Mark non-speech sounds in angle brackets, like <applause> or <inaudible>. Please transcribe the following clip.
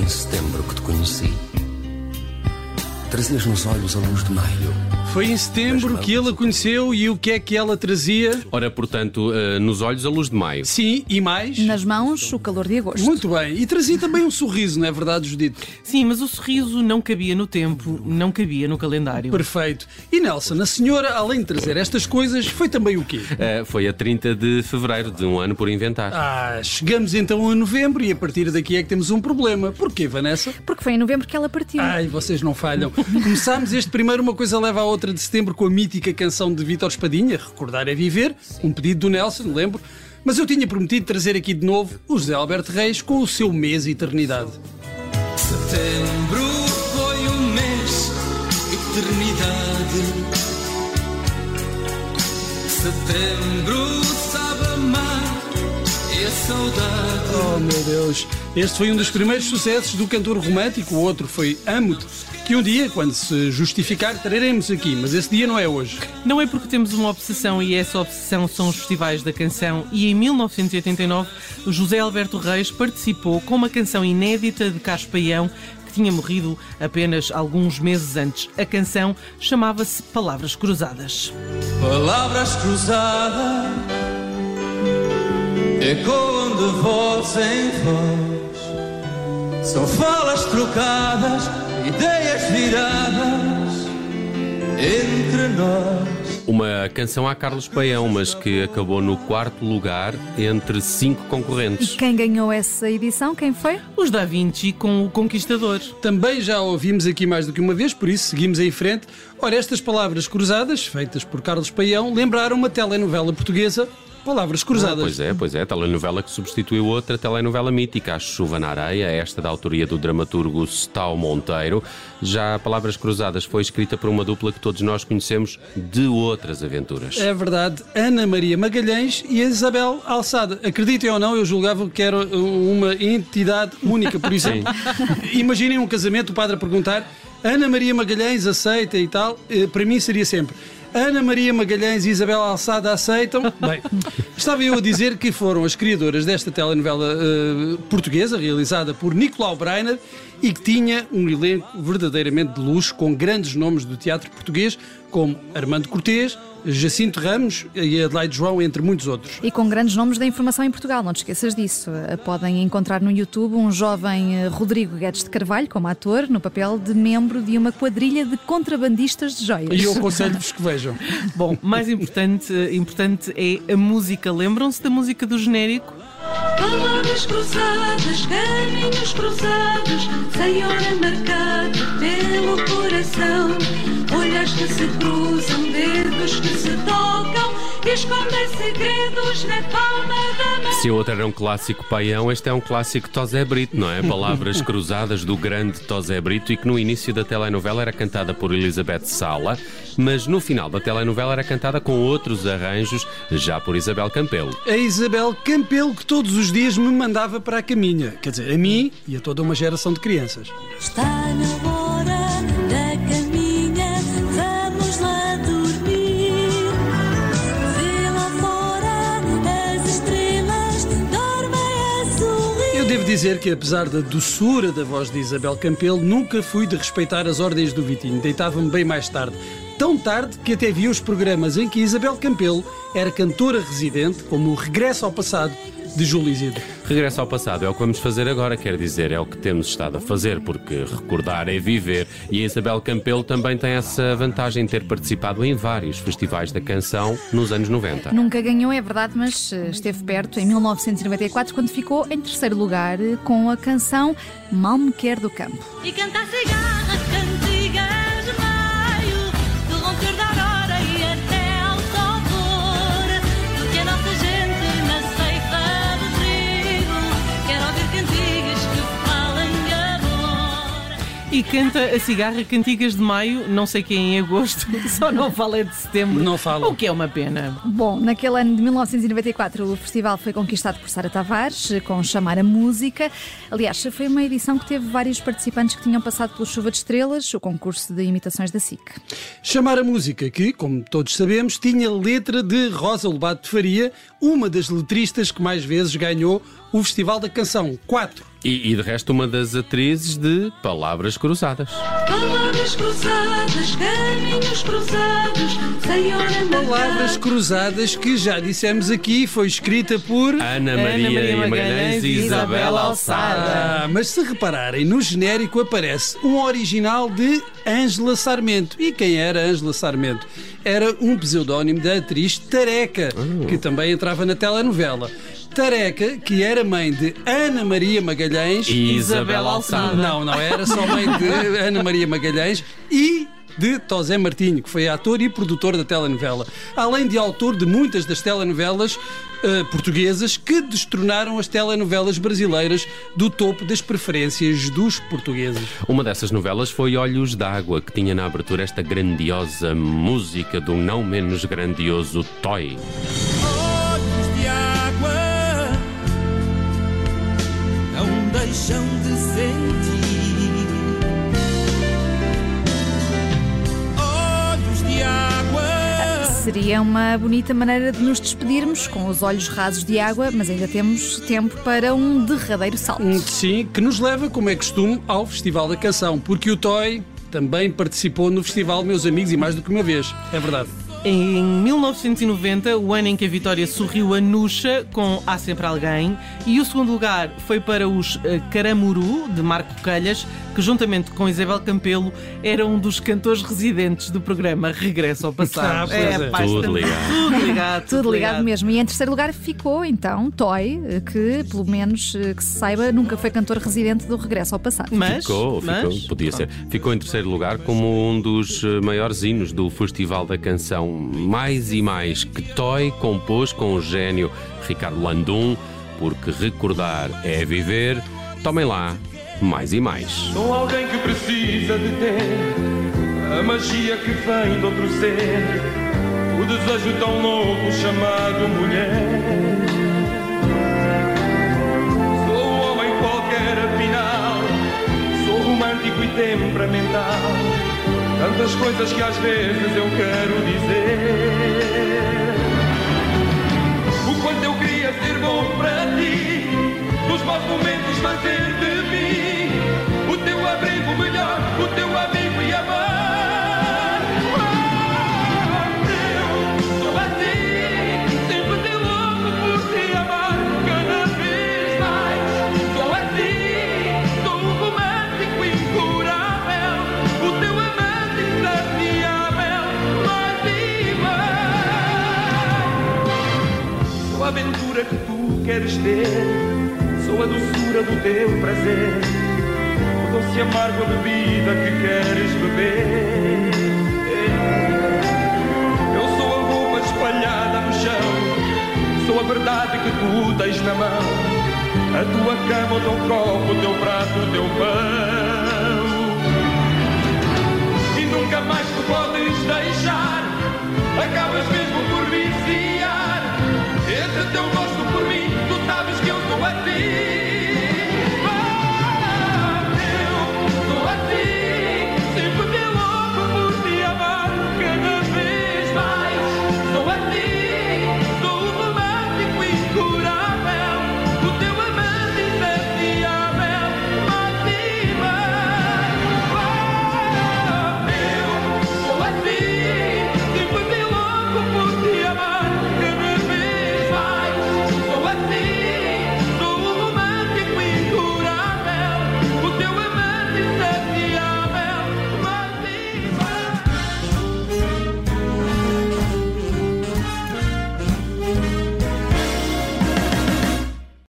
Em setembro que te conheci. Trazias nos olhos a luz de maio. Foi em setembro que ele a conheceu e o que é que ela trazia? Ora, portanto, uh, nos olhos a luz de maio. Sim, e mais? Nas mãos, o calor de agosto. Muito bem. E trazia também um sorriso, não é verdade, Judito? Sim, mas o sorriso não cabia no tempo, não cabia no calendário. Perfeito. E Nelson, a senhora, além de trazer estas coisas, foi também o quê? Uh, foi a 30 de fevereiro de um ano por inventar. Ah, chegamos então a novembro e a partir daqui é que temos um problema. Porquê, Vanessa? Porque foi em novembro que ela partiu. Ai, vocês não falham. Começámos este primeiro, uma coisa leva a outra de setembro com a mítica canção de Vítor Espadinha, Recordar é Viver, um pedido do Nelson, lembro. Mas eu tinha prometido trazer aqui de novo o José Alberto Reis com o seu mês Eternidade. Setembro foi um mês Eternidade. Setembro sabe amar e a saudade. Oh meu Deus! Este foi um dos primeiros sucessos do cantor romântico, o outro foi Amo-te que um dia, quando se justificar, traremos aqui, mas esse dia não é hoje. Não é porque temos uma obsessão e essa obsessão são os festivais da canção e em 1989 José Alberto Reis participou com uma canção inédita de Carlos Paião que tinha morrido apenas alguns meses antes. A canção chamava-se Palavras Cruzadas. Palavras cruzadas ecoam de voz em voz, são falas trocadas ideias viradas entre nós. Uma canção a Carlos Paião, mas que acabou no quarto lugar entre cinco concorrentes. E quem ganhou essa edição? Quem foi? Os Da Vinci com o Conquistador. Também já ouvimos aqui mais do que uma vez, por isso seguimos em frente. Ora, estas palavras cruzadas, feitas por Carlos Paião, lembraram uma telenovela portuguesa Palavras cruzadas. Ah, pois é, pois é. Telenovela que substituiu outra telenovela mítica, A Chuva na Areia, esta da autoria do dramaturgo Stal Monteiro. Já Palavras Cruzadas foi escrita por uma dupla que todos nós conhecemos de outras aventuras. É verdade. Ana Maria Magalhães e Isabel Alçada. Acreditem ou não, eu julgava que era uma entidade única. Por <laughs> isso, imaginem um casamento, o padre a perguntar Ana Maria Magalhães aceita e tal. Eh, para mim seria sempre Ana Maria Magalhães e Isabel Alçada aceitam. Bem, estava eu a dizer que foram as criadoras desta telenovela uh, portuguesa, realizada por Nicolau Breiner, e que tinha um elenco verdadeiramente de luxo, com grandes nomes do teatro português, como Armando Cortês, Jacinto Ramos e Adelaide João, entre muitos outros. E com grandes nomes da informação em Portugal, não te esqueças disso. Eh, podem encontrar no YouTube um jovem eh, Rodrigo Guedes de Carvalho, como ator, no papel de membro de uma quadrilha de contrabandistas de joias. E eu aconselho-vos que vejam. <laughs> Bom, mais importante, eh, importante é a música. Lembram-se da música do genérico? Palavras cruzadas, caminhos cruzados, sem hora marcada pelo coração. Que se cruzam, dedos que se tocam e escondem segredos na palma da mão. Se o outro era um clássico paião, este é um clássico Tosé Brito, não é? <laughs> Palavras cruzadas do grande Tosé Brito e que no início da telenovela era cantada por Elizabeth Sala, mas no final da telenovela era cantada com outros arranjos, já por Isabel Campelo. A Isabel Campelo que todos os dias me mandava para a caminha, quer dizer, a mim e a toda uma geração de crianças. Está na devo dizer que, apesar da doçura da voz de Isabel Campelo, nunca fui de respeitar as ordens do Vitinho. Deitava-me bem mais tarde. Tão tarde que até vi os programas em que Isabel Campelo era cantora residente, como o Regresso ao Passado de Júlio Isidro. Regresso ao passado é o que vamos fazer agora, quer dizer, é o que temos estado a fazer, porque recordar é viver. E a Isabel Campelo também tem essa vantagem de ter participado em vários festivais da canção nos anos 90. Nunca ganhou, é verdade, mas eh, esteve perto em 1994, quando ficou em terceiro lugar eh, com a canção Mal Me Quer do Campo. E canta cigarras E canta a cigarra Cantigas de Maio, não sei quem em agosto, <laughs> só não fala de setembro. Não fala. O que é uma pena. Bom, naquele ano de 1994 o festival foi conquistado por Sara Tavares com Chamar a Música. Aliás, foi uma edição que teve vários participantes que tinham passado pelo Chuva de Estrelas, o concurso de imitações da SIC. Chamar a música, que, como todos sabemos, tinha letra de Rosa Lobato de Faria, uma das letristas que mais vezes ganhou o Festival da Canção. Quatro. E, e de resto, uma das atrizes de Palavras Cruzadas. Palavras cruzadas, caminhos cruzados, Senhor Palavras cruzadas que já dissemos aqui, foi escrita por. Ana Ana Maria, Maria Magalhães Magalhães e Isabel Isabela Alçada. Ah, mas se repararem, no genérico aparece um original de Ângela Sarmento. E quem era Ângela Sarmento? Era um pseudónimo da atriz Tareca, que também entrava na telenovela. Tareca, que era mãe de Ana Maria Magalhães. E Isabel Alçada. Não, não, era só mãe de <laughs> Ana Maria Magalhães e de Tosé Martinho, que foi ator e produtor da telenovela. Além de autor de muitas das telenovelas eh, portuguesas que destronaram as telenovelas brasileiras do topo das preferências dos portugueses. Uma dessas novelas foi Olhos d'Água, que tinha na abertura esta grandiosa música do não menos grandioso Toy. Deixam de sentir. Olhos de água. Seria uma bonita maneira de nos despedirmos com os olhos rasos de água, mas ainda temos tempo para um derradeiro salto. Sim, que nos leva, como é costume, ao Festival da Canção, porque o Toy também participou no festival, meus amigos, e mais do que uma vez. É verdade. Em 1990, o ano em que a Vitória sorriu a Nuxa com Há Sempre Alguém, e o segundo lugar foi para os eh, Caramuru, de Marco Calhas, que juntamente com Isabel Campelo era um dos cantores residentes do programa Regresso ao Passado. Ah, é. pá, Tudo estamos- ligado. Tudo ligado. Tudo ligado mesmo. E em terceiro lugar ficou, então, Toy, que, pelo menos eh, que se saiba, nunca foi cantor residente do Regresso ao Passado. Mas, Ficou, mas- ficou, podia ser. Ficou em terceiro lugar como um dos eh, maiores hinos do Festival da Canção. Mais e mais que Toy compôs com o gênio Ricardo Landum, porque recordar é viver. Tomem lá, mais e mais. Sou alguém que precisa de ter a magia que vem de outro ser, o desejo tão louco chamado mulher. Sou um homem qualquer, afinal, sou romântico e temperamental. Tantas coisas que às vezes eu quero dizer. O quanto eu queria ser bom para ti, nos maus momentos manter do teu prazer, o doce amargo a bebida que queres beber. Eu sou a roupa espalhada no chão, sou a verdade que tu tens na mão, a tua cama, o teu copo, o teu prato, o teu pão. E nunca mais tu podes